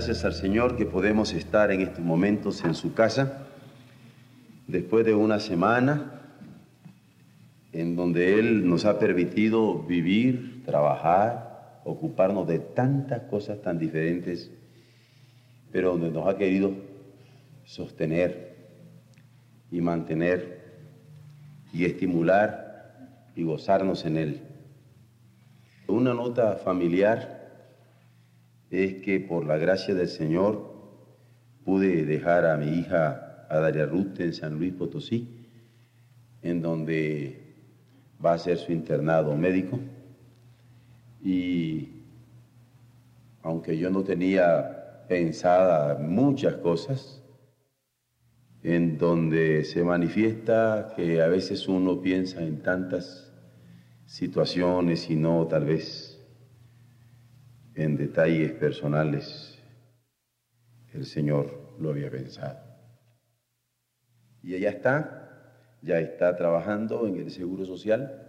Gracias al Señor que podemos estar en estos momentos en su casa, después de una semana en donde Él nos ha permitido vivir, trabajar, ocuparnos de tantas cosas tan diferentes, pero donde nos ha querido sostener y mantener y estimular y gozarnos en Él. Una nota familiar es que por la gracia del Señor pude dejar a mi hija, a Daria Ruth, en San Luis Potosí, en donde va a ser su internado médico. Y aunque yo no tenía pensada muchas cosas, en donde se manifiesta que a veces uno piensa en tantas situaciones y no tal vez en detalles personales, el Señor lo había pensado. Y ella está, ya está trabajando en el Seguro Social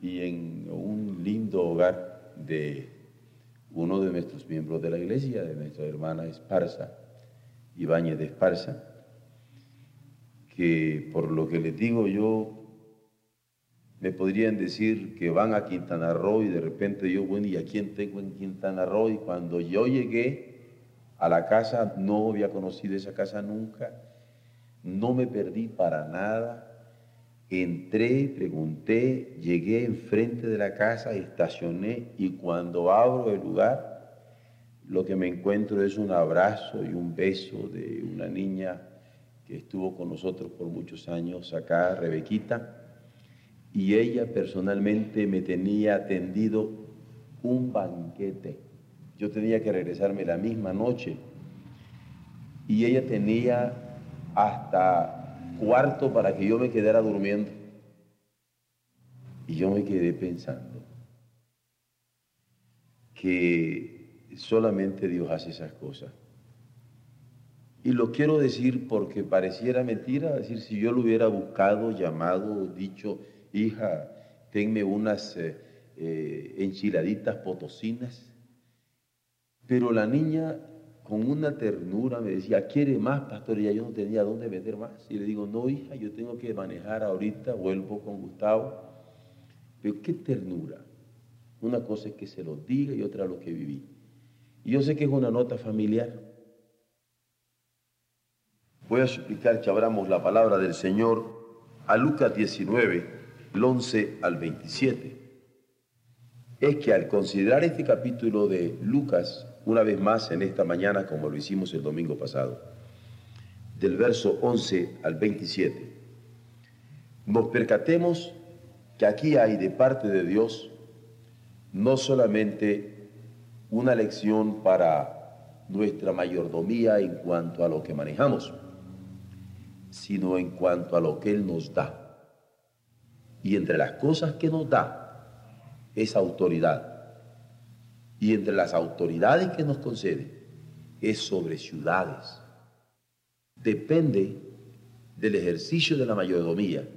y en un lindo hogar de uno de nuestros miembros de la iglesia, de nuestra hermana Esparza, Ibáñez de Esparza, que por lo que les digo yo me podrían decir que van a Quintana Roo y de repente yo, bueno, ¿y a quién tengo en Quintana Roo? Y cuando yo llegué a la casa, no había conocido esa casa nunca, no me perdí para nada. Entré, pregunté, llegué enfrente de la casa, estacioné y cuando abro el lugar, lo que me encuentro es un abrazo y un beso de una niña que estuvo con nosotros por muchos años acá, Rebequita y ella personalmente me tenía atendido un banquete. Yo tenía que regresarme la misma noche y ella tenía hasta cuarto para que yo me quedara durmiendo. Y yo me quedé pensando que solamente Dios hace esas cosas. Y lo quiero decir porque pareciera mentira, decir, si yo lo hubiera buscado, llamado, dicho, hija, tenme unas eh, eh, enchiladitas potosinas. Pero la niña con una ternura me decía, ¿quiere más, pastor? Y ya yo no tenía dónde vender más. Y le digo, no, hija, yo tengo que manejar ahorita, vuelvo con Gustavo. Pero qué ternura. Una cosa es que se lo diga y otra lo que viví. Y yo sé que es una nota familiar. Voy a suplicar que abramos la palabra del Señor a Lucas 19, el 11 al 27, es que al considerar este capítulo de Lucas, una vez más en esta mañana, como lo hicimos el domingo pasado, del verso 11 al 27, nos percatemos que aquí hay de parte de Dios no solamente una lección para nuestra mayordomía en cuanto a lo que manejamos, sino en cuanto a lo que Él nos da. Y entre las cosas que nos da es autoridad. Y entre las autoridades que nos concede es sobre ciudades. Depende del ejercicio de la mayordomía,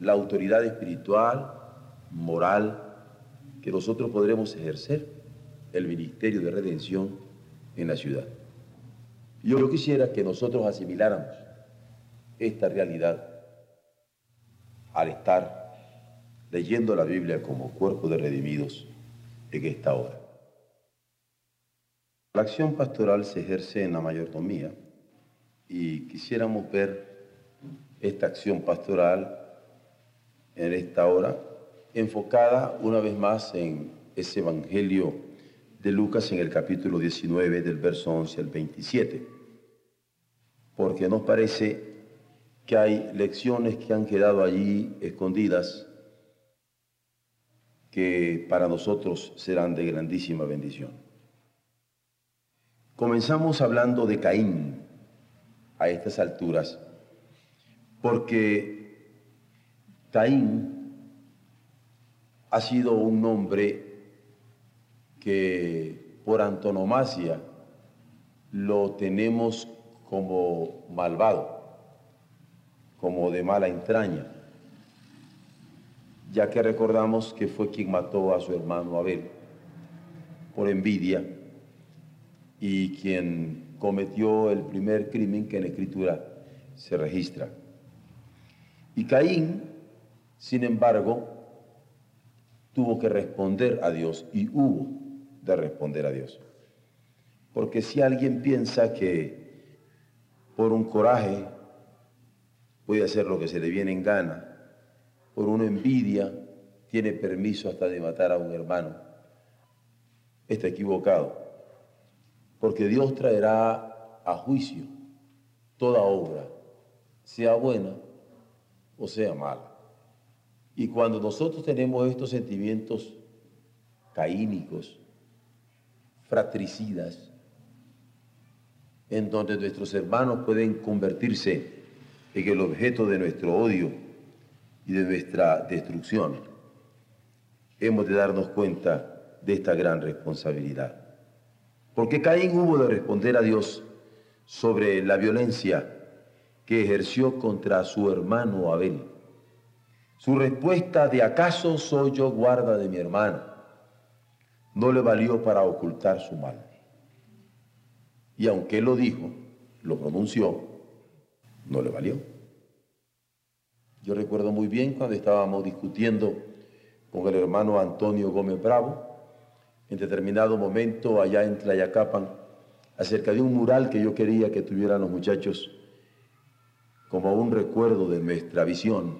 la autoridad espiritual, moral, que nosotros podremos ejercer el ministerio de redención en la ciudad. Yo quisiera que nosotros asimiláramos esta realidad al estar leyendo la Biblia como cuerpo de redimidos en esta hora. La acción pastoral se ejerce en la mayordomía y quisiéramos ver esta acción pastoral en esta hora enfocada una vez más en ese Evangelio de Lucas en el capítulo 19 del verso 11 al 27, porque nos parece que hay lecciones que han quedado allí escondidas que para nosotros serán de grandísima bendición. Comenzamos hablando de Caín a estas alturas, porque Caín ha sido un nombre que por antonomasia lo tenemos como malvado, como de mala entraña, ya que recordamos que fue quien mató a su hermano Abel por envidia y quien cometió el primer crimen que en escritura se registra. Y Caín, sin embargo, tuvo que responder a Dios y hubo de responder a Dios. Porque si alguien piensa que por un coraje puede hacer lo que se le viene en gana, por una envidia tiene permiso hasta de matar a un hermano, está equivocado porque Dios traerá a juicio toda obra, sea buena o sea mala. Y cuando nosotros tenemos estos sentimientos caínicos, fratricidas, en donde nuestros hermanos pueden convertirse en el objeto de nuestro odio y de nuestra destrucción, hemos de darnos cuenta de esta gran responsabilidad. Porque Caín hubo de responder a Dios sobre la violencia que ejerció contra su hermano Abel. Su respuesta de acaso soy yo guarda de mi hermana no le valió para ocultar su mal. Y aunque él lo dijo, lo pronunció, no le valió. Yo recuerdo muy bien cuando estábamos discutiendo con el hermano Antonio Gómez Bravo, en determinado momento allá en Tlayacapan acerca de un mural que yo quería que tuvieran los muchachos como un recuerdo de nuestra visión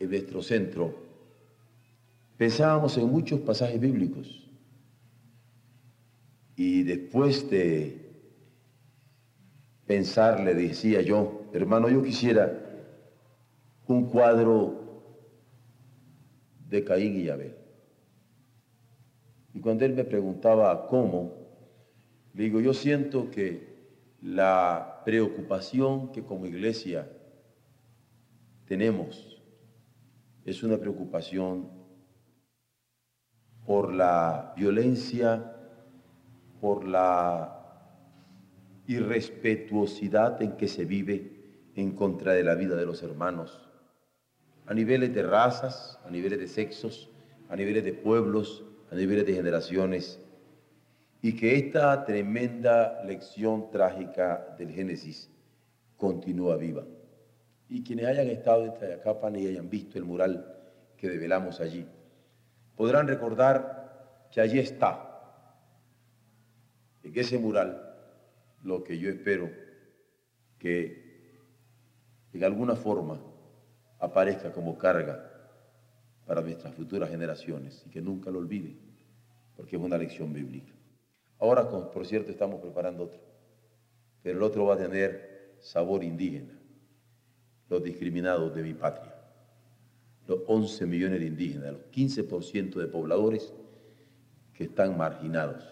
en nuestro centro. Pensábamos en muchos pasajes bíblicos y después de pensar le decía yo, hermano, yo quisiera un cuadro de Caín y Abel. Y cuando él me preguntaba cómo, le digo, yo siento que la preocupación que como iglesia tenemos es una preocupación por la violencia, por la irrespetuosidad en que se vive en contra de la vida de los hermanos, a niveles de razas, a niveles de sexos, a niveles de pueblos, a niveles de generaciones, y que esta tremenda lección trágica del Génesis continúa viva. Y quienes hayan estado en Tayacapan y hayan visto el mural que develamos allí, podrán recordar que allí está, en ese mural, lo que yo espero que en alguna forma aparezca como carga para nuestras futuras generaciones y que nunca lo olviden, porque es una lección bíblica. Ahora, por cierto, estamos preparando otro, pero el otro va a tener sabor indígena, los discriminados de mi patria, los 11 millones de indígenas, los 15% de pobladores que están marginados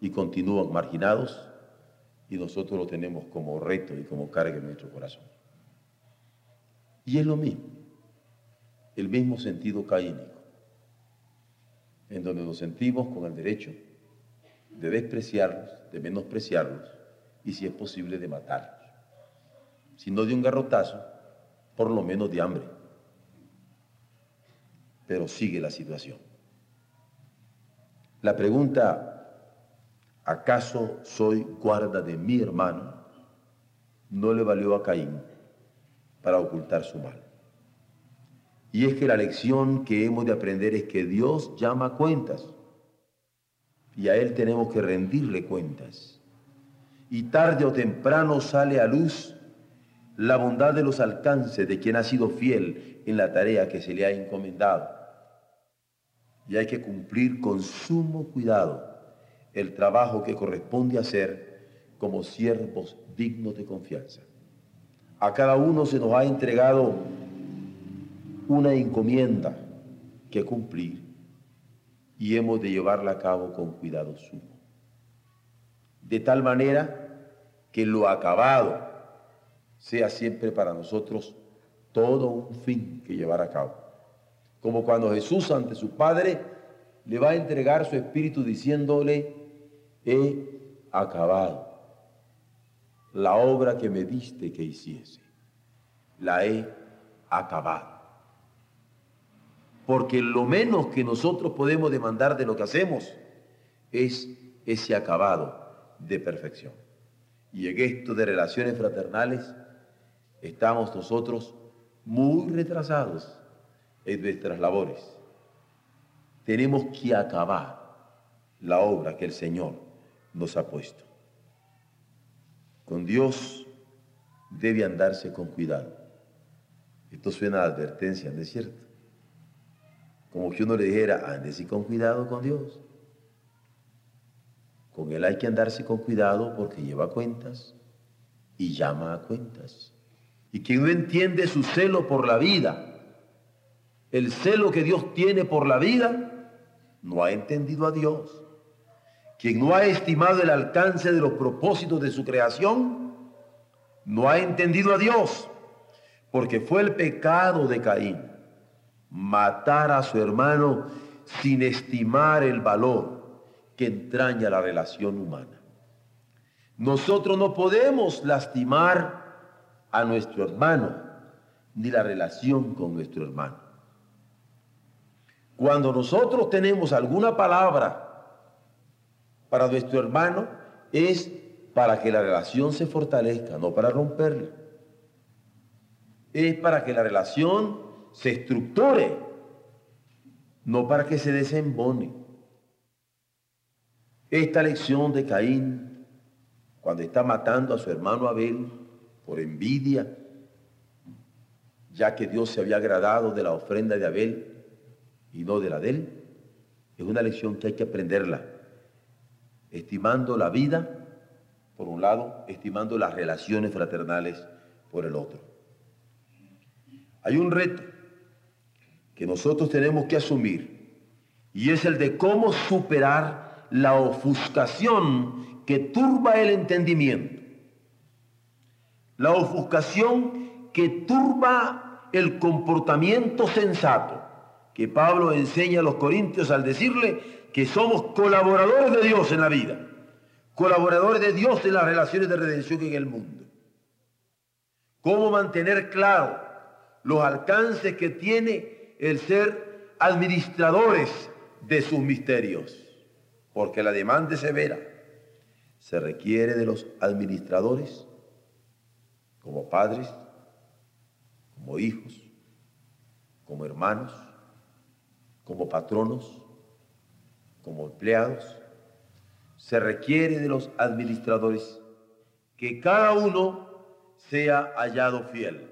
y continúan marginados y nosotros lo tenemos como reto y como carga en nuestro corazón. Y es lo mismo el mismo sentido caínico, en donde nos sentimos con el derecho de despreciarlos, de menospreciarlos y si es posible de matarlos. Si no de un garrotazo, por lo menos de hambre. Pero sigue la situación. La pregunta, ¿acaso soy guarda de mi hermano? No le valió a Caín para ocultar su mal. Y es que la lección que hemos de aprender es que Dios llama cuentas. Y a Él tenemos que rendirle cuentas. Y tarde o temprano sale a luz la bondad de los alcances de quien ha sido fiel en la tarea que se le ha encomendado. Y hay que cumplir con sumo cuidado el trabajo que corresponde hacer como siervos dignos de confianza. A cada uno se nos ha entregado una encomienda que cumplir y hemos de llevarla a cabo con cuidado sumo. de tal manera que lo acabado sea siempre para nosotros todo un fin que llevar a cabo. Como cuando Jesús ante su Padre le va a entregar su espíritu diciéndole, he acabado la obra que me diste que hiciese. La he acabado. Porque lo menos que nosotros podemos demandar de lo que hacemos es ese acabado de perfección. Y en esto de relaciones fraternales estamos nosotros muy retrasados en nuestras labores. Tenemos que acabar la obra que el Señor nos ha puesto. Con Dios debe andarse con cuidado. Esto suena a advertencia, ¿no es cierto? Como que uno le dijera, ándese con cuidado con Dios. Con Él hay que andarse con cuidado porque lleva cuentas y llama a cuentas. Y quien no entiende su celo por la vida, el celo que Dios tiene por la vida, no ha entendido a Dios. Quien no ha estimado el alcance de los propósitos de su creación, no ha entendido a Dios, porque fue el pecado de Caín matar a su hermano sin estimar el valor que entraña la relación humana. Nosotros no podemos lastimar a nuestro hermano, ni la relación con nuestro hermano. Cuando nosotros tenemos alguna palabra para nuestro hermano, es para que la relación se fortalezca, no para romperla. Es para que la relación se estructure, no para que se desembone. Esta lección de Caín, cuando está matando a su hermano Abel, por envidia, ya que Dios se había agradado de la ofrenda de Abel y no de la de él, es una lección que hay que aprenderla, estimando la vida, por un lado, estimando las relaciones fraternales por el otro. Hay un reto que nosotros tenemos que asumir y es el de cómo superar la ofuscación que turba el entendimiento la ofuscación que turba el comportamiento sensato que Pablo enseña a los corintios al decirle que somos colaboradores de Dios en la vida, colaboradores de Dios en las relaciones de redención en el mundo. Cómo mantener claro los alcances que tiene el ser administradores de sus misterios, porque la demanda es severa. Se requiere de los administradores como padres, como hijos, como hermanos, como patronos, como empleados, se requiere de los administradores que cada uno sea hallado fiel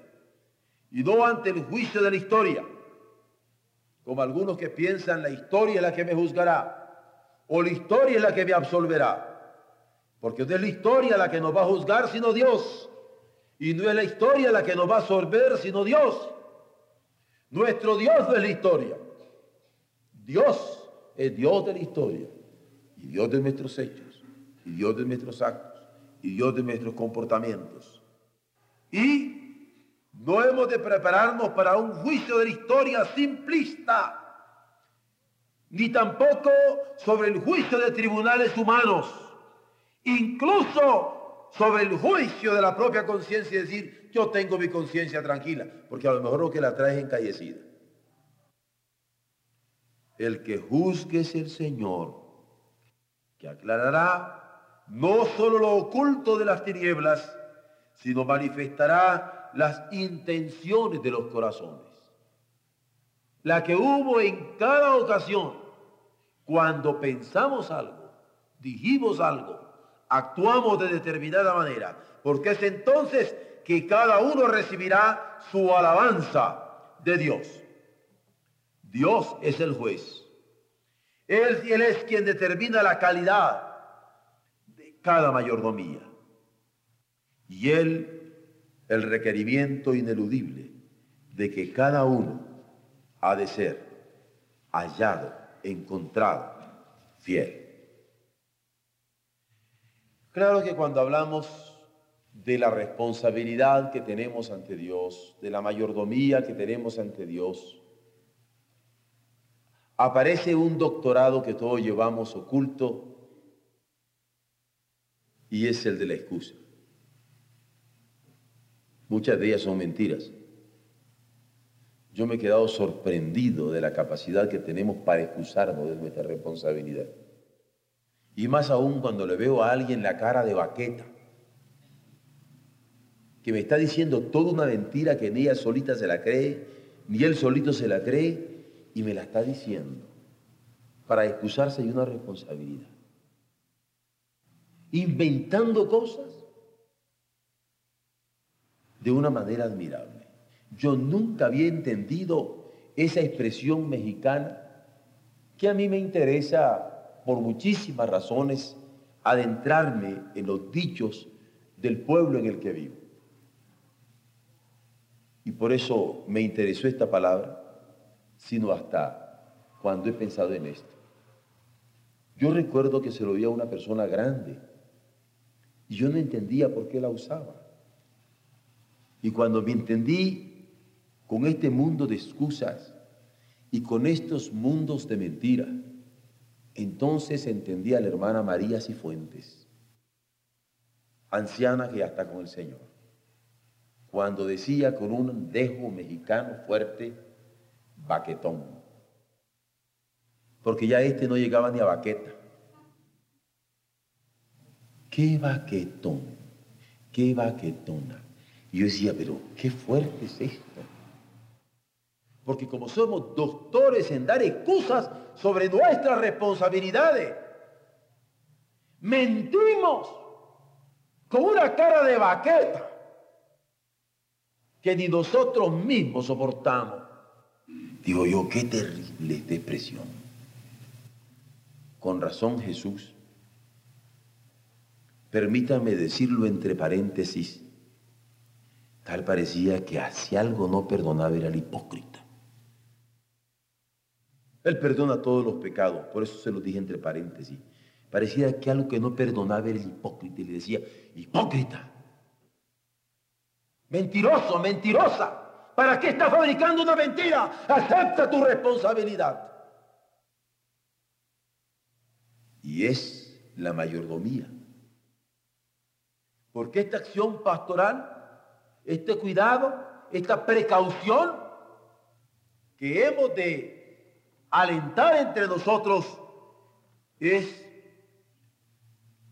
y no ante el juicio de la historia, como algunos que piensan la historia es la que me juzgará o la historia es la que me absolverá, porque no es la historia la que nos va a juzgar, sino Dios. Y no es la historia la que nos va a absorber, sino Dios. Nuestro Dios no es la historia. Dios es Dios de la historia. Y Dios de nuestros hechos. Y Dios de nuestros actos. Y Dios de nuestros comportamientos. Y no hemos de prepararnos para un juicio de la historia simplista. Ni tampoco sobre el juicio de tribunales humanos. Incluso sobre el juicio de la propia conciencia y decir, yo tengo mi conciencia tranquila, porque a lo mejor lo que la trae es encallecida. El que juzgue es el Señor, que aclarará no solo lo oculto de las tinieblas, sino manifestará las intenciones de los corazones. La que hubo en cada ocasión, cuando pensamos algo, dijimos algo, actuamos de determinada manera, porque es entonces que cada uno recibirá su alabanza de Dios. Dios es el juez. Él, él es quien determina la calidad de cada mayordomía. Y Él, el requerimiento ineludible de que cada uno ha de ser hallado, encontrado, fiel. Claro que cuando hablamos de la responsabilidad que tenemos ante Dios, de la mayordomía que tenemos ante Dios, aparece un doctorado que todos llevamos oculto y es el de la excusa. Muchas de ellas son mentiras. Yo me he quedado sorprendido de la capacidad que tenemos para excusarnos de nuestra responsabilidad. Y más aún cuando le veo a alguien la cara de baqueta, que me está diciendo toda una mentira que ni ella solita se la cree, ni él solito se la cree, y me la está diciendo para excusarse de una responsabilidad. Inventando cosas de una manera admirable. Yo nunca había entendido esa expresión mexicana que a mí me interesa por muchísimas razones adentrarme en los dichos del pueblo en el que vivo. Y por eso me interesó esta palabra, sino hasta cuando he pensado en esto. Yo recuerdo que se lo oía a una persona grande y yo no entendía por qué la usaba. Y cuando me entendí con este mundo de excusas y con estos mundos de mentira, entonces entendí a la hermana María Cifuentes, anciana que ya está con el Señor, cuando decía con un dejo mexicano fuerte, baquetón, porque ya este no llegaba ni a baqueta. ¿Qué baquetón? ¿Qué baquetona? Y yo decía, pero qué fuerte es esto. Porque como somos doctores en dar excusas sobre nuestras responsabilidades, mentimos con una cara de baqueta que ni nosotros mismos soportamos. Digo yo, qué terrible esta expresión. Con razón Jesús, permítame decirlo entre paréntesis, Tal parecía que hacia algo no perdonaba era el hipócrita. Él perdona todos los pecados, por eso se lo dije entre paréntesis. Parecía que algo que no perdonaba era el hipócrita y le decía, hipócrita, mentiroso, mentirosa, ¿para qué estás fabricando una mentira? Acepta tu responsabilidad. Y es la mayordomía. Porque esta acción pastoral este cuidado, esta precaución que hemos de alentar entre nosotros es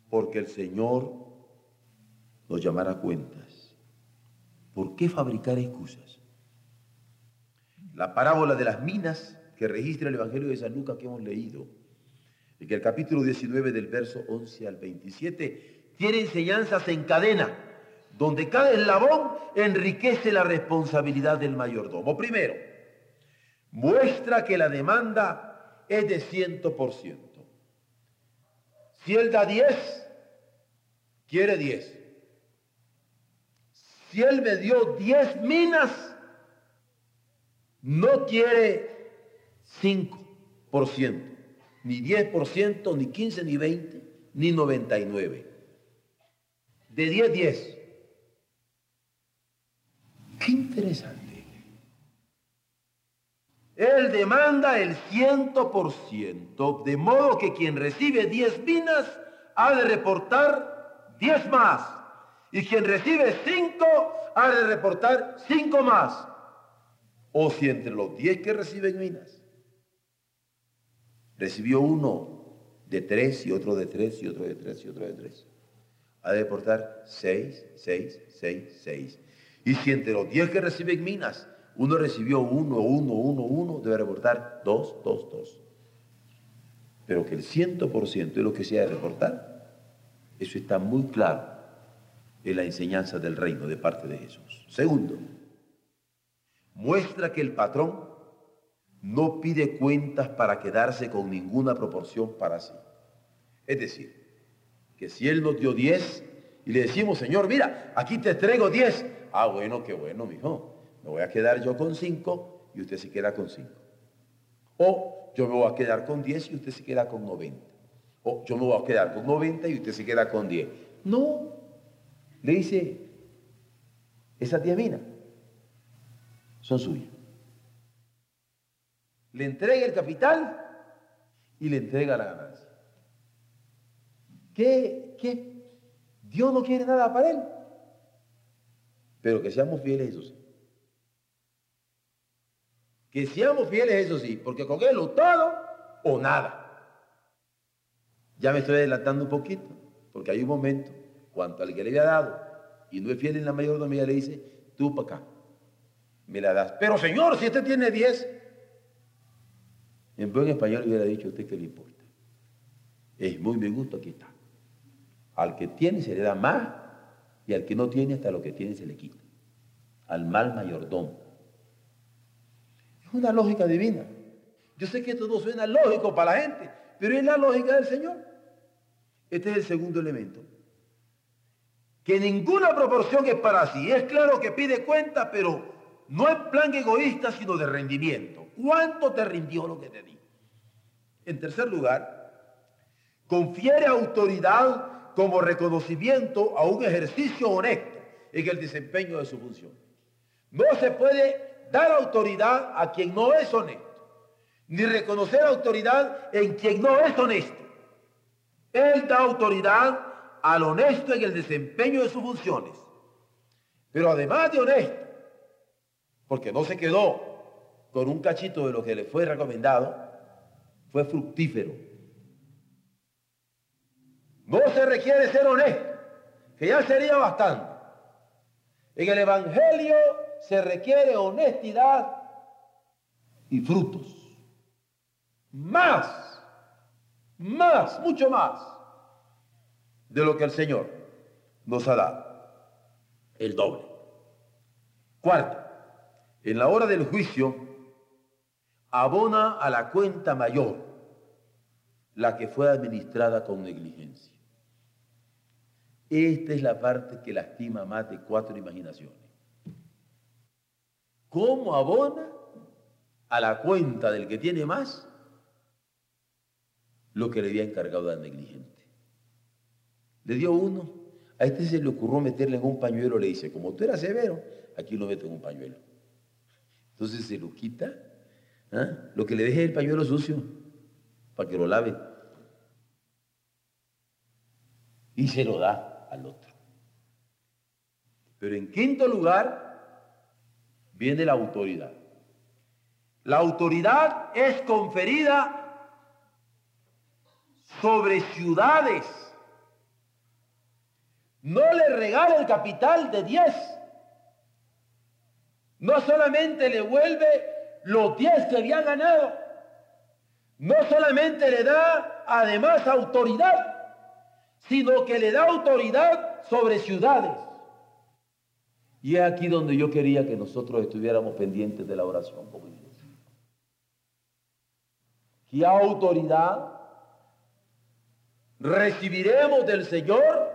porque el Señor nos llamará cuentas. ¿Por qué fabricar excusas? La parábola de las minas que registra el Evangelio de San Lucas que hemos leído, y que el capítulo 19 del verso 11 al 27 tiene enseñanzas en cadena donde cada eslabón enriquece la responsabilidad del mayordomo. Primero, muestra que la demanda es de ciento por ciento. Si él da 10, quiere 10. Si él me dio 10 minas, no quiere 5%, ni 10%, ni 15, ni 20, ni 99. De 10, 10. Qué interesante. Él demanda el ciento por ciento, de modo que quien recibe diez minas ha de reportar diez más. Y quien recibe cinco ha de reportar cinco más. O si entre los diez que reciben minas, recibió uno de tres y otro de tres y otro de tres y otro de tres, ha de reportar seis, seis, seis, seis. Y si entre los 10 que reciben minas, uno recibió uno, uno, uno, uno, debe reportar dos, dos, dos. Pero que el ciento por ciento es lo que se ha de reportar, eso está muy claro en la enseñanza del reino de parte de Jesús. Segundo, muestra que el patrón no pide cuentas para quedarse con ninguna proporción para sí. Es decir, que si Él nos dio 10 y le decimos, Señor, mira, aquí te traigo 10, Ah, bueno, qué bueno, mijo. Me voy a quedar yo con cinco y usted se queda con cinco. O yo me voy a quedar con diez y usted se queda con noventa. O yo me voy a quedar con noventa y usted se queda con diez. No. Le dice, esa tía mina son suyas. Le entrega el capital y le entrega la ganancia. ¿Qué? ¿Qué? Dios no quiere nada para él. Pero que seamos fieles, eso sí. Que seamos fieles, eso sí, porque con él o todo o nada. Ya me estoy adelantando un poquito, porque hay un momento, cuanto al que le había dado, y no es fiel en la mayordomía, le dice, tú para acá, me la das. Pero señor, si este tiene 10, en buen español hubiera dicho, ¿usted qué le importa? Es muy me gusta, aquí está. Al que tiene se le da más, y al que no tiene, hasta lo que tiene se le quita. Al mal mayordomo. Es una lógica divina. Yo sé que esto no suena lógico para la gente, pero es la lógica del Señor. Este es el segundo elemento. Que ninguna proporción es para sí. Es claro que pide cuenta, pero no es plan egoísta, sino de rendimiento. ¿Cuánto te rindió lo que te di? En tercer lugar, confiere autoridad como reconocimiento a un ejercicio honesto en el desempeño de su función. No se puede dar autoridad a quien no es honesto, ni reconocer autoridad en quien no es honesto. Él da autoridad al honesto en el desempeño de sus funciones. Pero además de honesto, porque no se quedó con un cachito de lo que le fue recomendado, fue fructífero. No se requiere ser honesto, que ya sería bastante. En el Evangelio se requiere honestidad y frutos. Más más, mucho más de lo que el Señor nos ha dado. El doble. Cuarto, en la hora del juicio, abona a la cuenta mayor la que fue administrada con negligencia. Esta es la parte que lastima más de cuatro imaginaciones. ¿Cómo abona a la cuenta del que tiene más lo que le había encargado al negligente. Le dio uno, a este se le ocurrió meterle en un pañuelo, le dice, como tú eras severo, aquí lo meto en un pañuelo. Entonces se lo quita, ¿ah? lo que le deje el pañuelo sucio, para que lo lave. Y se lo da al otro. Pero en quinto lugar viene la autoridad. La autoridad es conferida sobre ciudades. No le regala el capital de 10. No solamente le vuelve los 10 que había ganado. No solamente le da además autoridad, sino que le da autoridad sobre ciudades. Y es aquí donde yo quería que nosotros estuviéramos pendientes de la oración como iglesia. ¿Qué autoridad recibiremos del Señor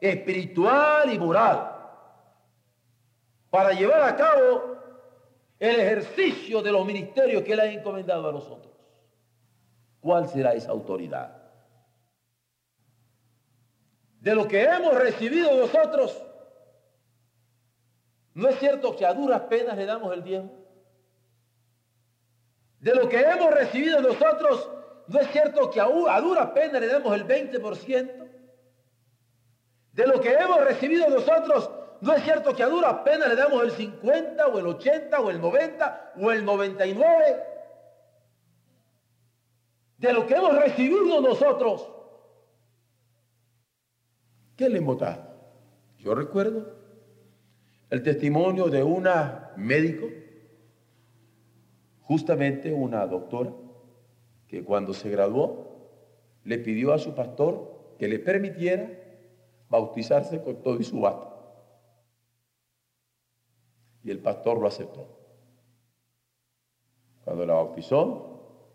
espiritual y moral para llevar a cabo el ejercicio de los ministerios que Él ha encomendado a nosotros. ¿Cuál será esa autoridad? De lo que hemos recibido nosotros, ¿no es cierto que a duras penas le damos el diezmo? De lo que hemos recibido nosotros, ¿No es cierto que a, a dura pena le damos el 20%? De lo que hemos recibido nosotros, ¿no es cierto que a dura pena le damos el 50 o el 80 o el 90 o el 99? De lo que hemos recibido nosotros. ¿Qué le hemos? Yo recuerdo el testimonio de una médico, justamente una doctora, que cuando se graduó le pidió a su pastor que le permitiera bautizarse con todo y su bata. Y el pastor lo aceptó. Cuando la bautizó,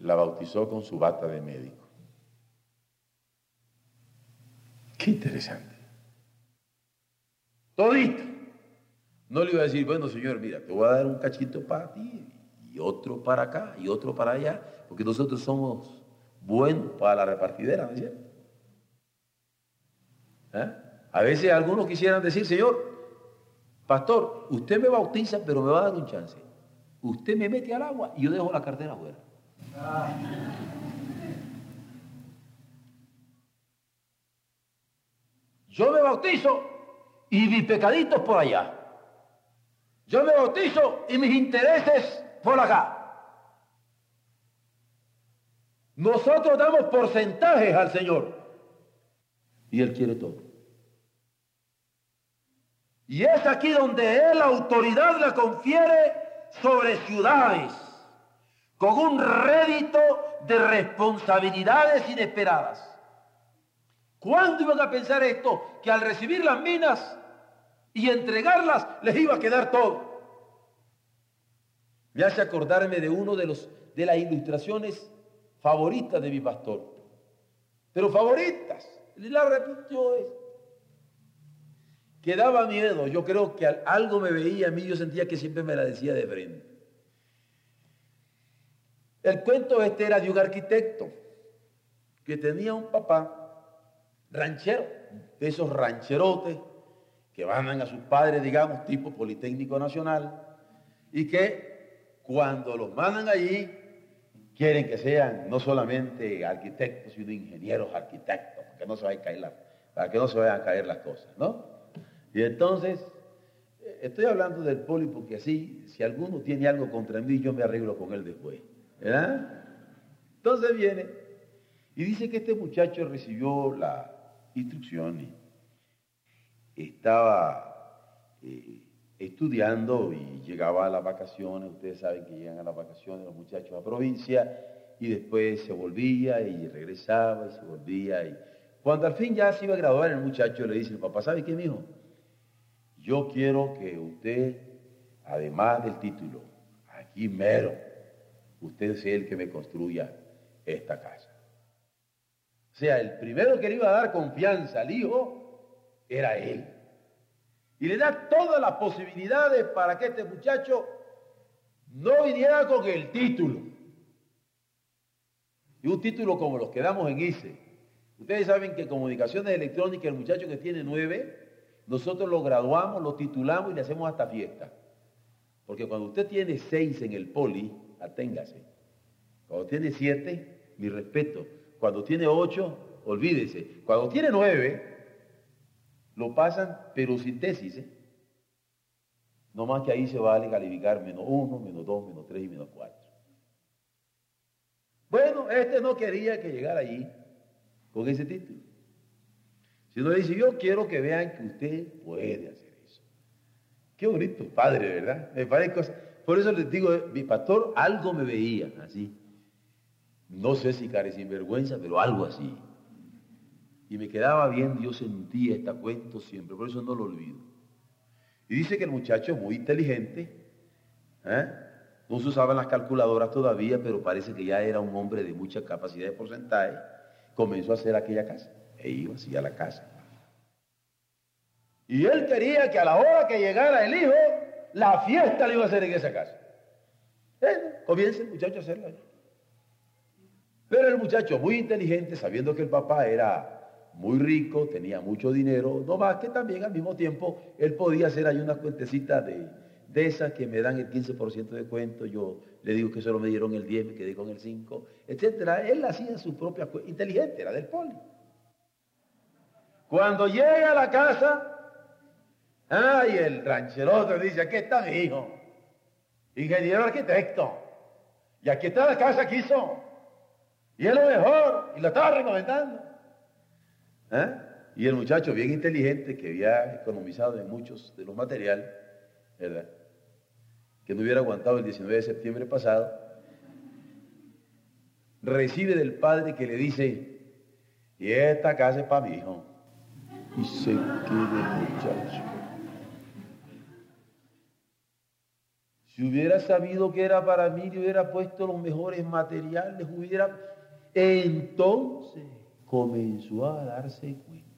la bautizó con su bata de médico. Qué interesante. Todito. No le iba a decir, bueno, señor, mira, te voy a dar un cachito para ti y otro para acá y otro para allá, porque nosotros somos buenos para la repartidera, ¿no es cierto? ¿Eh? A veces algunos quisieran decir, Señor, pastor, usted me bautiza, pero me va a dar un chance. Usted me mete al agua y yo dejo la cartera afuera. Yo me bautizo y mis pecaditos por allá. Yo me bautizo y mis intereses por acá. Nosotros damos porcentajes al Señor y Él quiere todo. Y es aquí donde Él autoridad la confiere sobre ciudades con un rédito de responsabilidades inesperadas. ¿Cuándo iban a pensar esto? Que al recibir las minas y entregarlas les iba a quedar todo. Me hace acordarme de uno de los de las ilustraciones favoritas de mi pastor. Pero favoritas. La repitió es Que daba miedo. Yo creo que algo me veía a mí, yo sentía que siempre me la decía de frente. El cuento este era de un arquitecto que tenía un papá ranchero, de esos rancherotes que mandan a sus padres, digamos, tipo Politécnico Nacional, y que cuando los mandan allí, quieren que sean no solamente arquitectos, sino ingenieros arquitectos, para que no se vayan a caer, para que no se vayan a caer las cosas, ¿no? Y entonces, eh, estoy hablando del poli porque así, si alguno tiene algo contra mí, yo me arreglo con él después, ¿verdad? Entonces viene y dice que este muchacho recibió la instrucción y estaba eh, estudiando y llegaba a las vacaciones, ustedes saben que llegan a las vacaciones los muchachos a provincia y después se volvía y regresaba y se volvía y cuando al fin ya se iba a graduar el muchacho le dice papá, ¿sabe qué, mijo? Yo quiero que usted, además del título, aquí mero, usted sea el que me construya esta casa. O sea, el primero que le iba a dar confianza al hijo era él. Y le da todas las posibilidades para que este muchacho no viniera con el título. Y un título como los que damos en ICE. Ustedes saben que comunicaciones electrónicas, el muchacho que tiene nueve, nosotros lo graduamos, lo titulamos y le hacemos hasta fiesta. Porque cuando usted tiene seis en el poli, aténgase. Cuando tiene siete, mi respeto. Cuando tiene ocho, olvídese. Cuando tiene nueve, lo pasan, pero sin tesis. ¿eh? No más que ahí se vale calificar menos uno, menos dos, menos tres y menos cuatro. Bueno, este no quería que llegara allí con ese título. Si no le dice, yo quiero que vean que usted puede hacer eso. Qué bonito padre, ¿verdad? Me parece Por eso les digo, mi pastor algo me veía así. No sé si care vergüenza, pero algo así. Y me quedaba bien, yo sentía este cuento siempre, por eso no lo olvido. Y dice que el muchacho es muy inteligente, ¿eh? no se usaban las calculadoras todavía, pero parece que ya era un hombre de mucha capacidad de porcentaje, comenzó a hacer aquella casa, e iba así a la casa. Y él quería que a la hora que llegara el hijo, la fiesta le iba a hacer en esa casa. Eh, comienza el muchacho a hacerla. Pero el muchacho muy inteligente, sabiendo que el papá era muy rico, tenía mucho dinero, no más que también al mismo tiempo él podía hacer ahí unas cuentecitas de, de esas que me dan el 15% de cuento, yo le digo que solo me dieron el 10, me quedé con el 5, etcétera. Él hacía su propia inteligente, era del poli. Cuando llega a la casa, ay, el rancherote dice, aquí está mi hijo, ingeniero arquitecto, y aquí está la casa que hizo, y es lo mejor, y lo estaba recomendando. ¿Eh? Y el muchacho bien inteligente que había economizado en muchos de los materiales, ¿verdad? Que no hubiera aguantado el 19 de septiembre pasado, recibe del padre que le dice, y esta casa es para mi hijo. Y se queda el muchacho. Si hubiera sabido que era para mí, le hubiera puesto los mejores materiales, hubiera... Entonces comenzó a darse cuenta.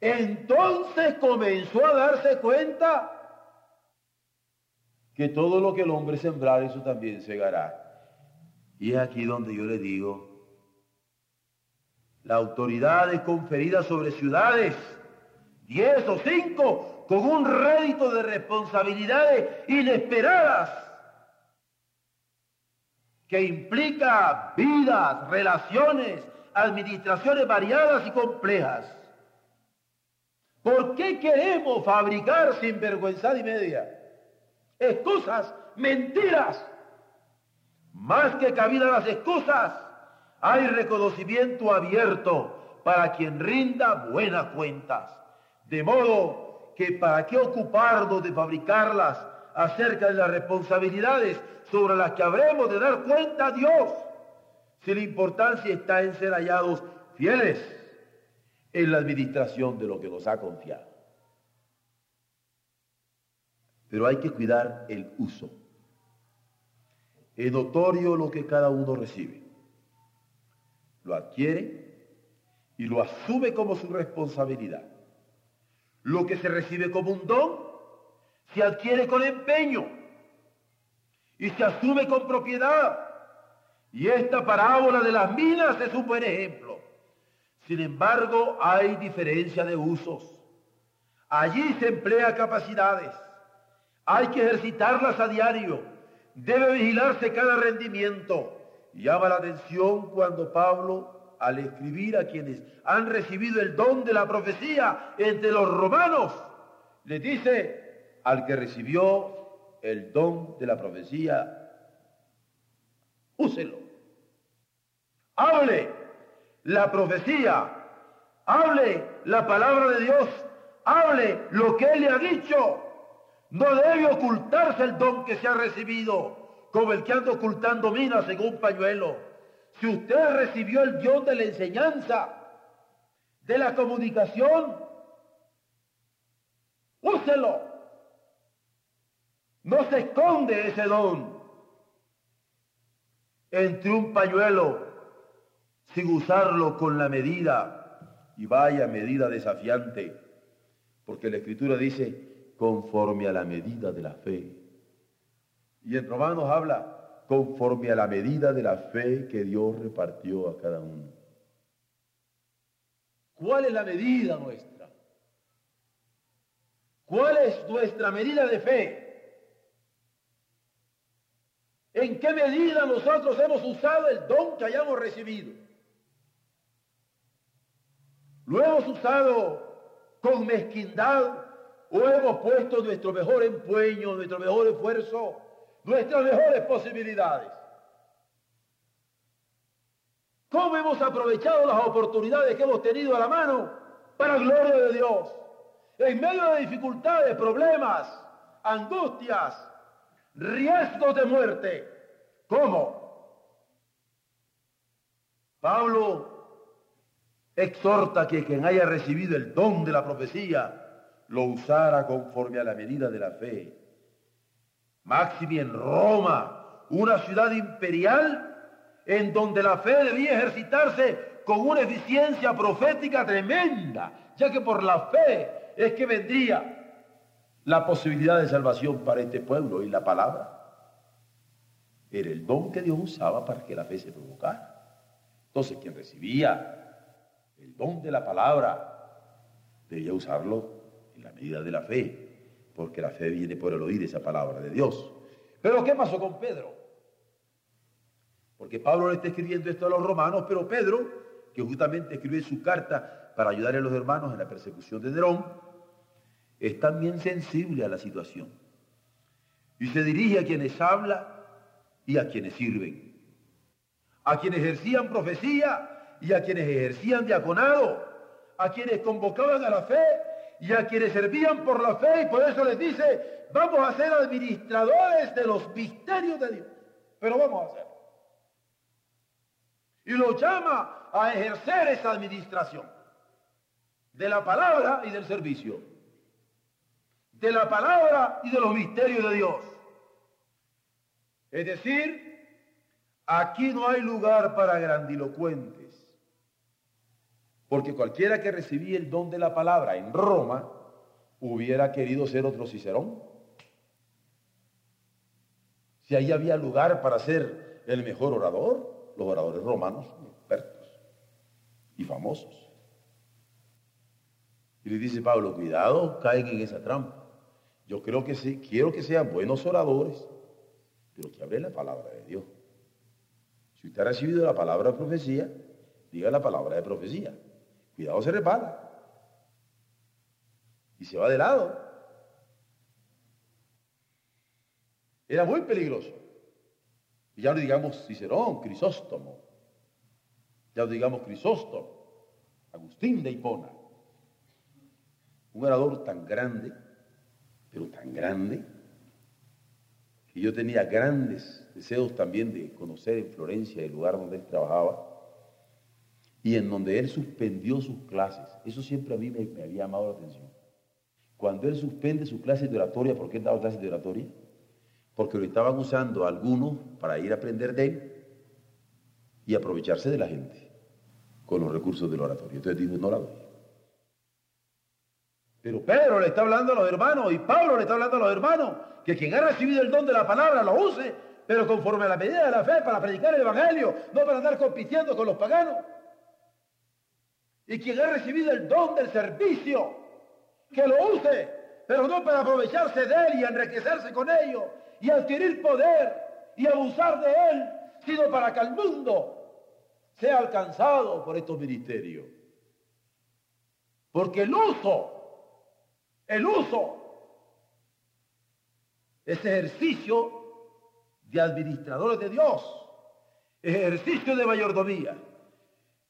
Entonces comenzó a darse cuenta que todo lo que el hombre sembrar, eso también segará. Y es aquí donde yo le digo, La autoridad es conferida sobre ciudades, diez o cinco, con un rédito de responsabilidades inesperadas que implica vidas, relaciones, administraciones variadas y complejas. ¿Por qué queremos fabricar sin vergüenza y media? Excusas, mentiras. Más que cabida las excusas, hay reconocimiento abierto para quien rinda buenas cuentas. De modo que para qué ocuparnos de fabricarlas acerca de las responsabilidades sobre las que habremos de dar cuenta a Dios, si la importancia está en ser hallados fieles en la administración de lo que nos ha confiado. Pero hay que cuidar el uso. Es notorio lo que cada uno recibe. Lo adquiere y lo asume como su responsabilidad. Lo que se recibe como un don se adquiere con empeño y se asume con propiedad. Y esta parábola de las minas es un buen ejemplo. Sin embargo, hay diferencia de usos. Allí se emplea capacidades. Hay que ejercitarlas a diario. Debe vigilarse cada rendimiento. Llama la atención cuando Pablo, al escribir a quienes han recibido el don de la profecía entre los romanos, les dice al que recibió el don de la profecía, úselo. Hable la profecía, hable la palabra de Dios, hable lo que Él le ha dicho. No debe ocultarse el don que se ha recibido, como el que anda ocultando minas en un pañuelo. Si usted recibió el don de la enseñanza, de la comunicación, úselo. No se esconde ese don entre un pañuelo sin usarlo con la medida, y vaya medida desafiante, porque la Escritura dice, conforme a la medida de la fe. Y en Romanos habla, conforme a la medida de la fe que Dios repartió a cada uno. ¿Cuál es la medida nuestra? ¿Cuál es nuestra medida de fe? ¿En qué medida nosotros hemos usado el don que hayamos recibido? ¿Lo hemos usado con mezquindad o hemos puesto nuestro mejor empeño, nuestro mejor esfuerzo, nuestras mejores posibilidades? ¿Cómo hemos aprovechado las oportunidades que hemos tenido a la mano para gloria de Dios? En medio de dificultades, problemas, angustias, riesgos de muerte. ¿Cómo? Pablo exhorta que quien haya recibido el don de la profecía lo usara conforme a la medida de la fe. Máximi en Roma, una ciudad imperial en donde la fe debía ejercitarse con una eficiencia profética tremenda, ya que por la fe es que vendría la posibilidad de salvación para este pueblo y la palabra. Era el don que Dios usaba para que la fe se provocara. Entonces, quien recibía el don de la palabra, debía usarlo en la medida de la fe, porque la fe viene por el oír esa palabra de Dios. Pero ¿qué pasó con Pedro? Porque Pablo le está escribiendo esto a los romanos, pero Pedro, que justamente escribió su carta para ayudar a los hermanos en la persecución de Nerón, es también sensible a la situación. Y se dirige a quienes habla y a quienes sirven. A quienes ejercían profecía y a quienes ejercían diaconado, a quienes convocaban a la fe y a quienes servían por la fe y por eso les dice, vamos a ser administradores de los misterios de Dios, pero vamos a hacerlo. Y lo llama a ejercer esa administración de la palabra y del servicio, de la palabra y de los misterios de Dios. Es decir, aquí no hay lugar para grandilocuentes porque cualquiera que recibía el don de la palabra en Roma hubiera querido ser otro Cicerón. Si ahí había lugar para ser el mejor orador, los oradores romanos expertos. y famosos. Y le dice Pablo, cuidado, caen en esa trampa. Yo creo que sí, quiero que sean buenos oradores, pero que hablen la palabra de Dios. Si usted ha recibido la palabra de profecía, diga la palabra de profecía. Cuidado, se repara. Y se va de lado. Era muy peligroso. Y ya no digamos Cicerón, Crisóstomo. Ya no digamos Crisóstomo, Agustín de Hipona un orador tan grande, pero tan grande, que yo tenía grandes deseos también de conocer en Florencia el lugar donde él trabajaba y en donde él suspendió sus clases. Eso siempre a mí me, había llamado la atención. Cuando él suspende sus clases de oratoria, ¿por qué él daba clases de oratoria? Porque lo estaban usando algunos para ir a aprender de él y aprovecharse de la gente con los recursos del oratorio. Entonces dijo, no la doy. Pero Pedro le está hablando a los hermanos y Pablo le está hablando a los hermanos que quien ha recibido el don de la palabra lo use, pero conforme a la medida de la fe para predicar el Evangelio, no para andar compitiendo con los paganos. Y quien ha recibido el don del servicio, que lo use, pero no para aprovecharse de él y enriquecerse con ello y adquirir poder y abusar de él, sino para que el mundo sea alcanzado por estos ministerios. Porque el uso el uso, ese ejercicio de administradores de Dios, ejercicio de mayordomía.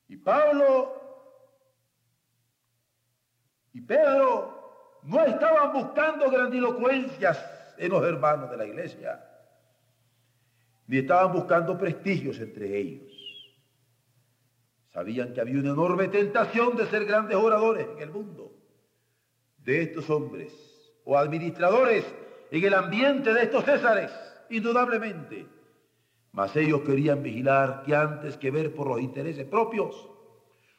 Y Pablo y Pedro no estaban buscando grandilocuencias en los hermanos de la iglesia, ni estaban buscando prestigios entre ellos. Sabían que había una enorme tentación de ser grandes oradores en el mundo de estos hombres o administradores en el ambiente de estos Césares, indudablemente. Mas ellos querían vigilar que antes que ver por los intereses propios,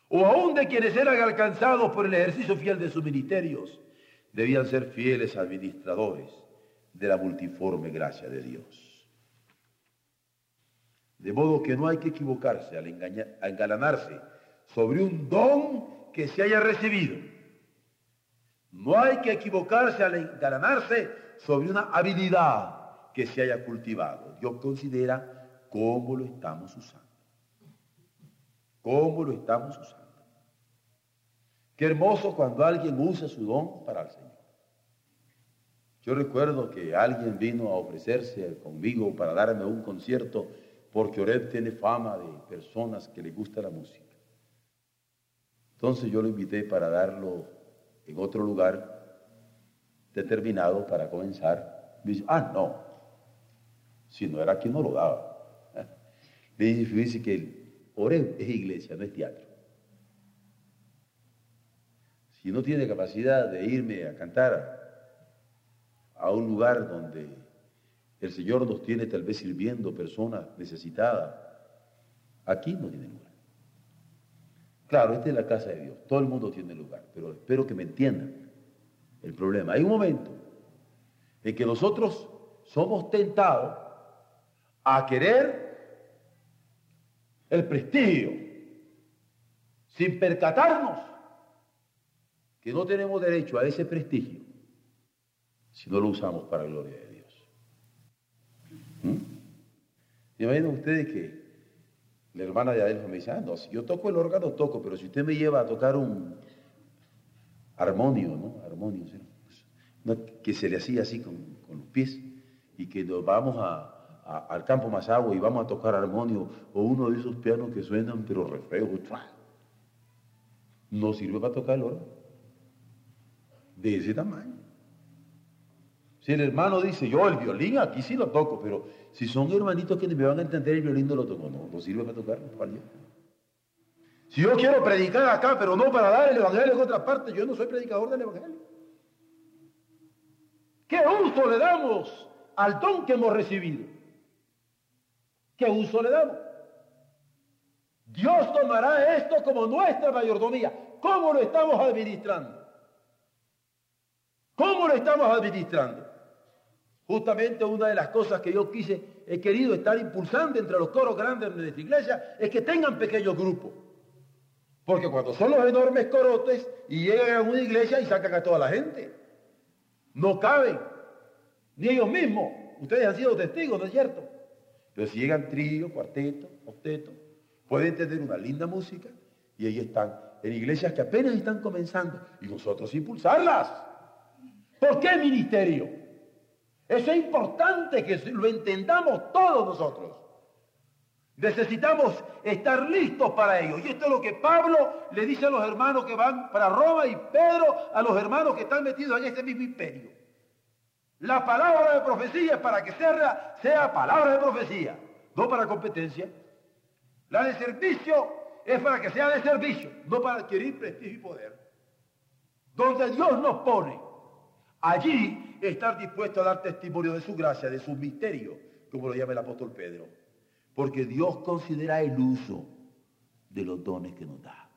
o aún de quienes eran alcanzados por el ejercicio fiel de sus ministerios, debían ser fieles administradores de la multiforme gracia de Dios. De modo que no hay que equivocarse al engalanarse sobre un don que se haya recibido no hay que equivocarse al engalanarse sobre una habilidad que se haya cultivado. Dios considera cómo lo estamos usando. Cómo lo estamos usando. Qué hermoso cuando alguien usa su don para el Señor. Yo recuerdo que alguien vino a ofrecerse conmigo para darme un concierto porque Oreb tiene fama de personas que le gusta la música. Entonces yo lo invité para darlo en otro lugar determinado para comenzar. dice, ah, no, si no era aquí no lo daba. Le dice, que el Oreo es iglesia, no es teatro. Si no tiene capacidad de irme a cantar a un lugar donde el Señor nos tiene tal vez sirviendo personas necesitadas, aquí no tiene lugar. Claro, esta es la casa de Dios, todo el mundo tiene lugar, pero espero que me entiendan el problema. Hay un momento en que nosotros somos tentados a querer el prestigio, sin percatarnos que no tenemos derecho a ese prestigio si no lo usamos para la gloria de Dios. ¿Mm? Ustedes que la hermana de Adelfa me dice, ah, no, si yo toco el órgano, toco, pero si usted me lleva a tocar un armonio, ¿no? Armonio, ¿sí? Pues, que se le hacía así con, los pies y que nos vamos al campo más agua y vamos a tocar armonio o uno de esos pianos que suenan pero re no sirve para tocar el órgano de ese tamaño. Si el hermano dice, yo el violín aquí sí lo toco, pero si son hermanitos que me van a entender el violín no lo toco, no, sirve para tocar, Si yo quiero predicar acá, pero no para dar el evangelio en otra parte, yo no soy predicador del evangelio. ¿Qué uso le damos al don que hemos recibido? ¿Qué uso le damos? Dios tomará esto como nuestra mayordomía. ¿Cómo lo estamos administrando? ¿Cómo lo estamos administrando? Justamente una de las cosas que yo quise, he querido estar impulsando entre los coros grandes de nuestra iglesia, es que tengan pequeños grupos. Porque cuando son los enormes corotes y llegan a una iglesia y sacan a toda la gente, no caben, ni ellos mismos. Ustedes han sido testigos, ¿no es cierto? Si llegan trío, cuarteto, octeto, pueden tener una linda música y ahí están, en iglesias que apenas están comenzando y nosotros impulsarlas. ¿Por qué ministerio? Eso es importante que lo entendamos todos nosotros. Necesitamos estar listos para ello. Y esto es lo que Pablo le dice a los hermanos que van para Roma y Pedro a los hermanos que están metidos en este mismo imperio. La palabra de profecía es para que sea, palabra de profecía, no para competencia. La de servicio es para que sea de servicio, no para adquirir prestigio y poder. Donde Dios nos pone, allí estar dispuesto a dar testimonio de su gracia, de su misterio, como lo llama el apóstol Pedro. Porque Dios considera el uso de los dones que nos da.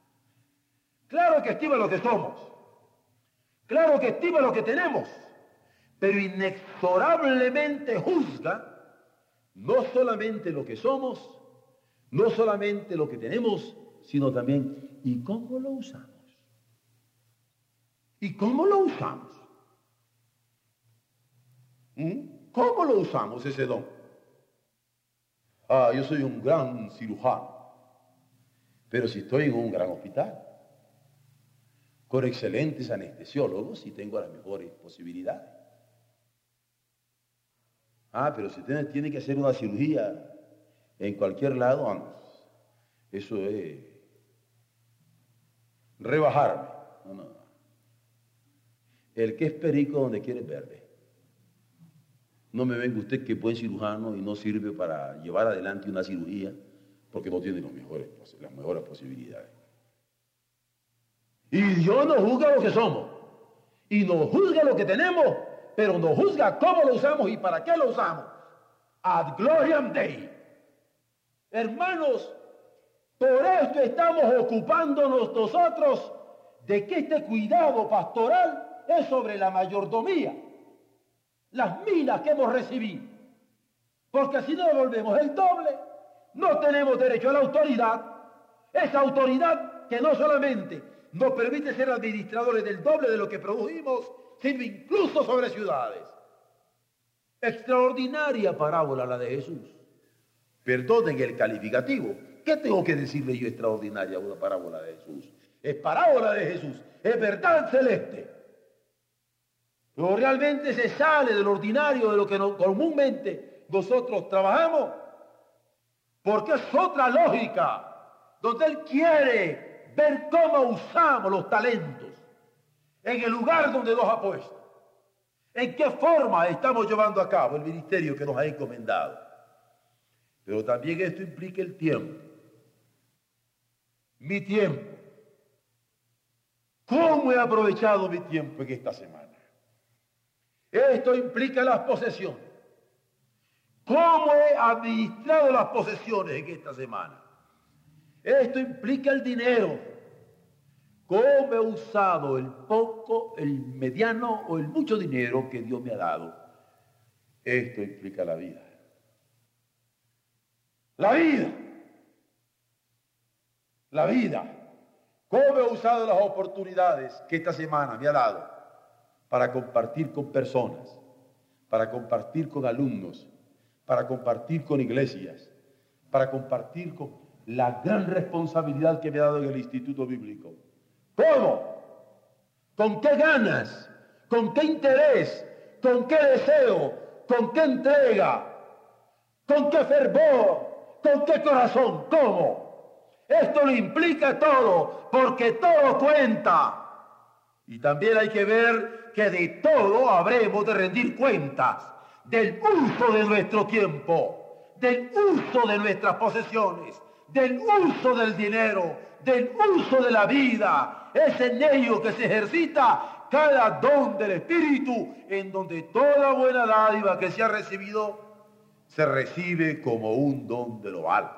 Claro que estima lo que somos. Claro que estima lo que tenemos. Pero inexorablemente juzga no solamente lo que somos, no solamente lo que tenemos, sino también y cómo lo usamos. ¿Y cómo lo usamos? ¿Mm? ¿Cómo lo usamos ese don? Ah, yo soy un gran cirujano. Pero si estoy en un gran hospital, con excelentes anestesiólogos y tengo las mejores posibilidades. Ah, pero si usted tiene que hacer una cirugía en cualquier lado, eso es rebajarme. No, no. El que es perico donde quiere verde. No me venga usted que buen cirujano y no sirve para llevar adelante una cirugía porque no tiene los mejores, las mejores posibilidades. Y Dios nos juzga lo que somos y nos juzga lo que tenemos, pero nos juzga cómo lo usamos y para qué lo usamos. Ad gloriam Dei. Hermanos, por esto estamos ocupándonos nosotros de que este cuidado pastoral es sobre la mayordomía las minas que hemos recibido. Porque si no devolvemos el doble, no tenemos derecho a la autoridad. Esa autoridad que no solamente nos permite ser administradores del doble de lo que produjimos, sino incluso sobre ciudades. Extraordinaria parábola la de Jesús. Perdonen el calificativo. ¿Qué tengo que decirle yo extraordinaria una parábola de Jesús? Es parábola de Jesús, es verdad celeste. Pero realmente se sale del ordinario de lo que comúnmente nosotros trabajamos, porque es otra lógica, donde Él quiere ver cómo usamos los talentos en el lugar donde nos ha puesto. ¿En qué forma estamos llevando a cabo el ministerio que nos ha encomendado? Pero también esto implica el tiempo. Mi tiempo. ¿Cómo he aprovechado mi tiempo en esta semana? Esto implica las posesiones. ¿Cómo he administrado las posesiones en esta semana? Esto implica el dinero. ¿Cómo he usado el poco, el mediano o el mucho dinero que Dios me ha dado? Esto implica la vida. La vida. La vida. ¿Cómo he usado las oportunidades que esta semana me ha dado? para compartir con personas, para compartir con alumnos, para compartir con iglesias, para compartir con la gran responsabilidad que me ha dado en el Instituto Bíblico. ¿Cómo? ¿Con qué ganas? ¿Con qué interés? ¿Con qué deseo? ¿Con qué entrega? ¿Con qué fervor? ¿Con qué corazón? ¿Cómo? Esto lo implica todo, porque todo cuenta. Y también hay que ver que de todo habremos de rendir cuentas del uso de nuestro tiempo, del uso de nuestras posesiones, del uso del dinero, del uso de la vida. Es en ello que se ejercita cada don del Espíritu, en donde toda buena dádiva que se ha recibido se recibe como un don de lo alto.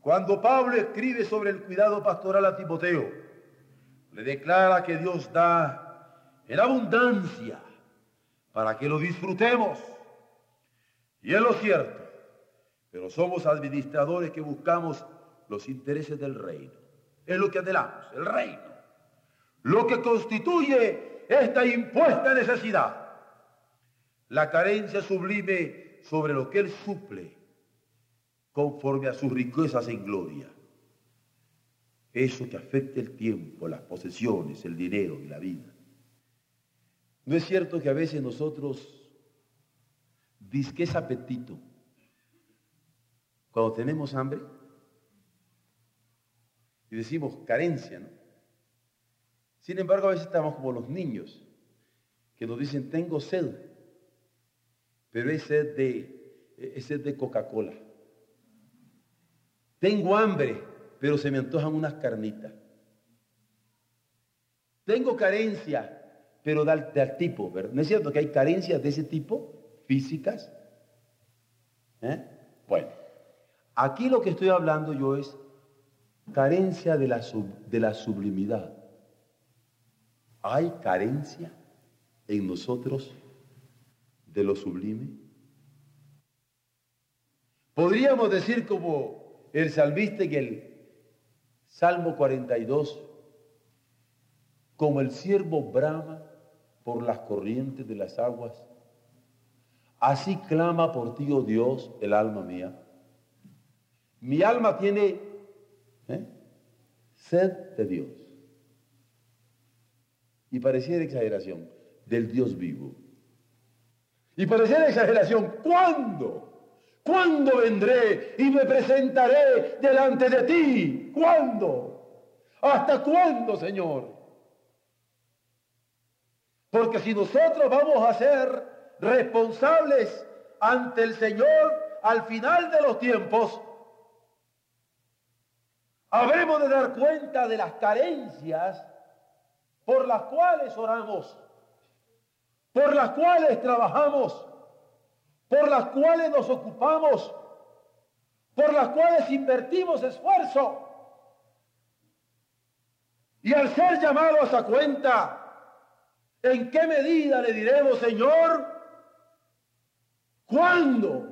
Cuando Pablo escribe sobre el cuidado pastoral a Timoteo, le declara que Dios da en abundancia para que lo disfrutemos. Y es lo cierto, pero somos administradores que buscamos los intereses del reino. es lo que anhelamos, el reino. Lo que constituye esta impuesta necesidad. La carencia sublime sobre lo que Él suple conforme a sus riquezas en gloria. Eso que afecta el tiempo, las posesiones, el dinero y la vida. ¿No es cierto que a veces nosotros disque es apetito cuando tenemos hambre? Y decimos carencia, ¿no? Sin embargo, a veces estamos como los niños que nos dicen, tengo sed, pero es sed de, es sed de Coca-Cola. Tengo hambre, pero se me antojan unas carnitas. Tengo carencia, pero del, tipo, ¿verdad? ¿No es cierto que hay carencias de ese tipo, físicas? ¿Eh? Bueno, aquí lo que estoy hablando yo es carencia de la, de la sublimidad. ¿Hay carencia en nosotros de lo sublime? Podríamos decir como el salvista en el Salmo 42, como el siervo brama por las corrientes de las aguas, así clama por ti, oh Dios, el alma mía. Mi alma tiene. Sed de Dios. Y pareciera exageración, del Dios vivo. Y pareciera exageración, ¿cuándo? ¿Cuándo vendré y me presentaré delante de ti? ¿Cuándo? ¿Hasta cuándo, Señor? Porque si nosotros vamos a ser responsables ante el Señor al final de los tiempos, habremos de dar cuenta de las carencias por las cuales oramos, por las cuales trabajamos, por las cuales nos ocupamos, por las cuales invertimos esfuerzo. Y al ser llamados a cuenta, ¿en qué medida le diremos, Señor, cuándo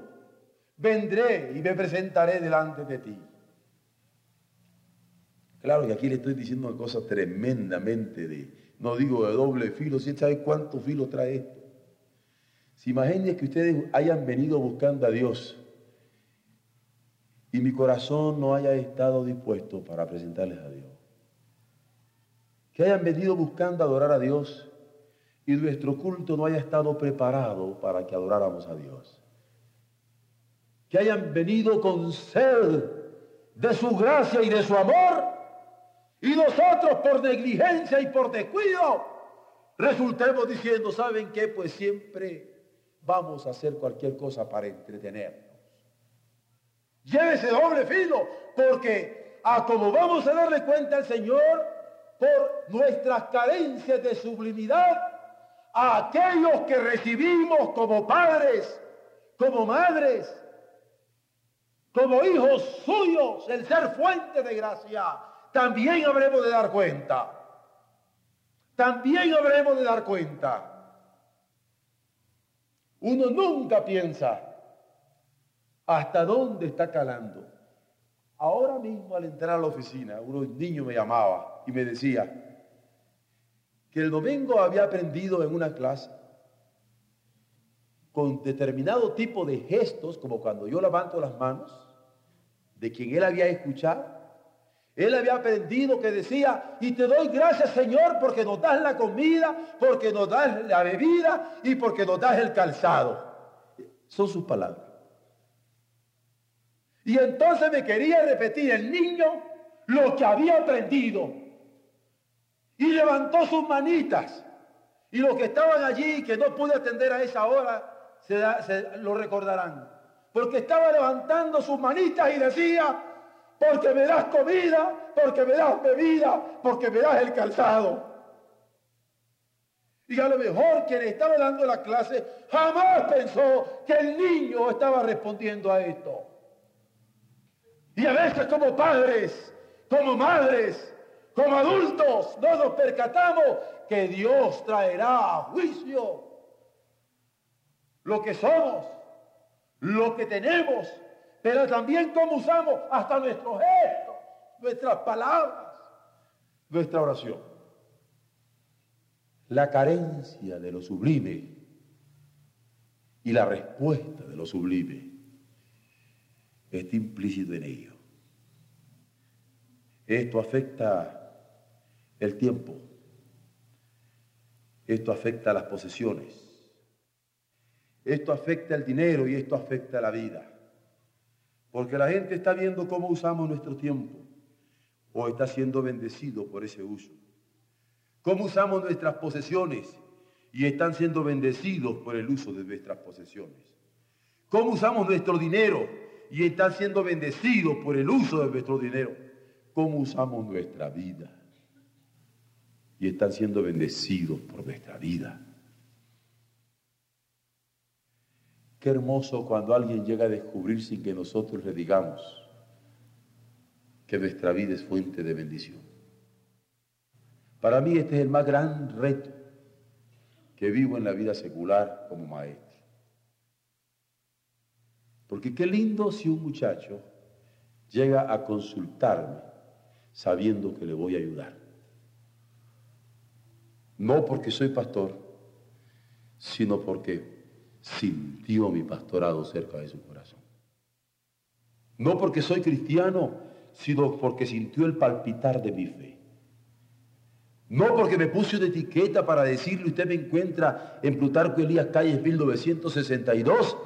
vendré y me presentaré delante de ti? Claro que aquí le estoy diciendo una cosa tremendamente de, no digo de doble filo, si sabe cuánto filo trae esto. Si imaginen que ustedes hayan venido buscando a Dios y mi corazón no haya estado dispuesto para presentarles a Dios. Que hayan venido buscando adorar a Dios y nuestro culto no haya estado preparado para que adoráramos a Dios. Que hayan venido con sed de su gracia y de su amor y nosotros por negligencia y por descuido resultemos diciendo, ¿saben qué? Pues siempre vamos a hacer cualquier cosa para entretenernos. Llévese doble filo, porque a como vamos a darle cuenta al Señor por nuestras carencias de sublimidad, a aquellos que recibimos como padres, como madres, como hijos suyos, el ser fuente de gracia, también habremos de dar cuenta. También habremos de dar cuenta. Uno nunca piensa hasta dónde está calando. Ahora mismo al entrar a la oficina, un niño me llamaba y me decía que el domingo había aprendido en una clase con determinado tipo de gestos, como cuando yo levanto las manos, de quien él había escuchado, él había aprendido que decía, y te doy gracias Señor porque nos das la comida, porque nos das la bebida y porque nos das el calzado. Son sus palabras. Y entonces me quería repetir el niño lo que había aprendido. Y levantó sus manitas. Y los que estaban allí, que no pude atender a esa hora, se, se lo recordarán. Porque estaba levantando sus manitas y decía, porque me das comida, porque me das bebida, porque me das el calzado. Y a lo mejor quien estaba dando la clase jamás pensó que el niño estaba respondiendo a esto. Y a veces como padres, como madres, como adultos, no nos percatamos que Dios traerá a juicio lo que somos, lo que tenemos pero también cómo usamos hasta nuestros gestos, nuestras palabras. nuestra oración. La carencia de lo sublime y la respuesta de lo sublime está implícito en ello. Esto afecta el tiempo, esto afecta las posesiones, esto afecta el dinero y esto afecta la vida. Porque la gente está viendo cómo usamos nuestro tiempo o está siendo bendecido por ese uso. Cómo usamos nuestras posesiones y están siendo bendecidos por el uso de nuestras posesiones. Cómo usamos nuestro dinero y están siendo bendecidos por el uso de nuestro dinero. Cómo usamos nuestra vida y están siendo bendecidos por nuestra vida. Qué hermoso cuando alguien llega a descubrir sin que nosotros le digamos que nuestra vida es fuente de bendición. Para mí este es el más gran reto que vivo en la vida secular como maestro. Porque qué lindo si un muchacho llega a consultarme sabiendo que le voy a ayudar. No porque soy pastor, sino porque sintió mi pastorado cerca de su corazón. No porque soy cristiano, sino porque sintió el palpitar de mi fe. No porque me puse una etiqueta para decirle, usted me encuentra en Plutarco Elías Calles 1962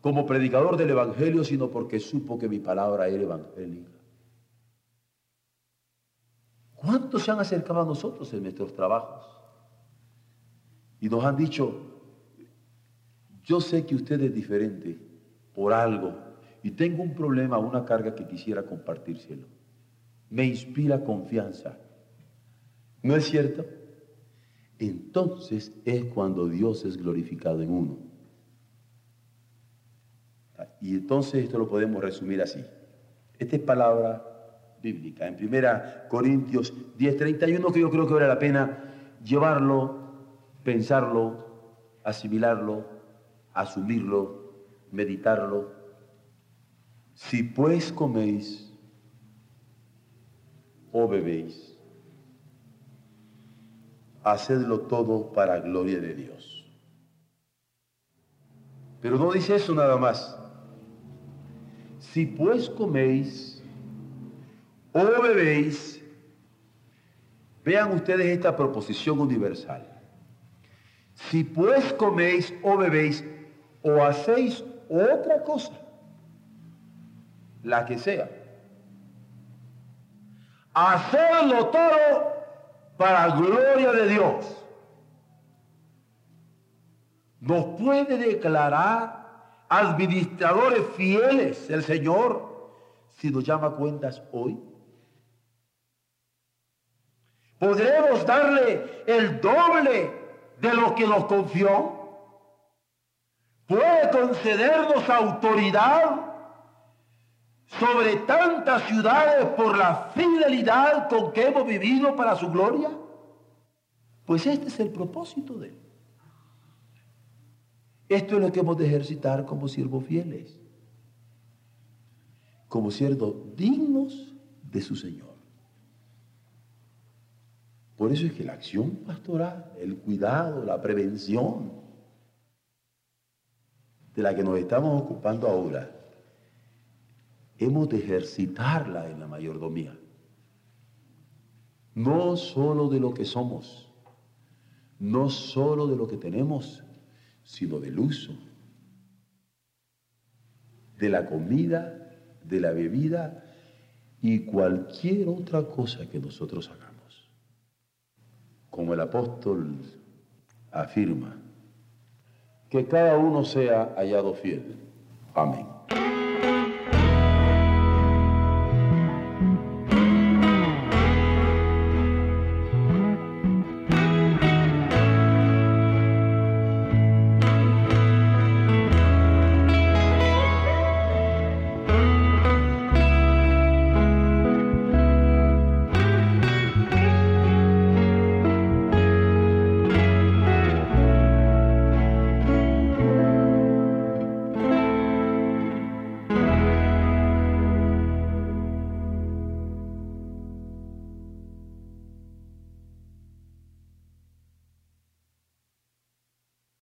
como predicador del Evangelio, sino porque supo que mi palabra era evangélica. ¿Cuántos se han acercado a nosotros en nuestros trabajos? Y nos han dicho, yo sé que usted es diferente por algo y tengo un problema, una carga que quisiera compartírselo. Me inspira confianza. ¿No es cierto? Entonces es cuando Dios es glorificado en uno. Y entonces esto lo podemos resumir así. Esta es palabra bíblica. En primera Corintios 10:31 que yo creo que vale la pena llevarlo pensarlo, asimilarlo, asumirlo, meditarlo. Si pues coméis o bebéis, hacedlo todo para gloria de Dios. Pero no dice eso nada más. Si pues coméis o bebéis, vean ustedes esta proposición universal. Si pues coméis o bebéis o hacéis otra cosa, la que sea, hacedlo todo para gloria de Dios. Nos puede declarar administradores fieles el Señor si nos llama cuentas hoy. Podremos darle el doble de lo que nos confió. Puede concedernos autoridad sobre tantas ciudades por la fidelidad con que hemos vivido para su gloria. Pues este es el propósito de él. Esto es lo que hemos de ejercitar como siervos fieles, como siervos dignos de su Señor. Por eso es que la acción pastoral, el cuidado, la prevención de la que nos estamos ocupando ahora, hemos de ejercitarla en la mayordomía. No solo de lo que somos, no solo de lo que tenemos, sino del uso, de la comida, de la bebida y cualquier otra cosa que nosotros hagamos como el apóstol afirma, que cada uno sea hallado fiel. Amén.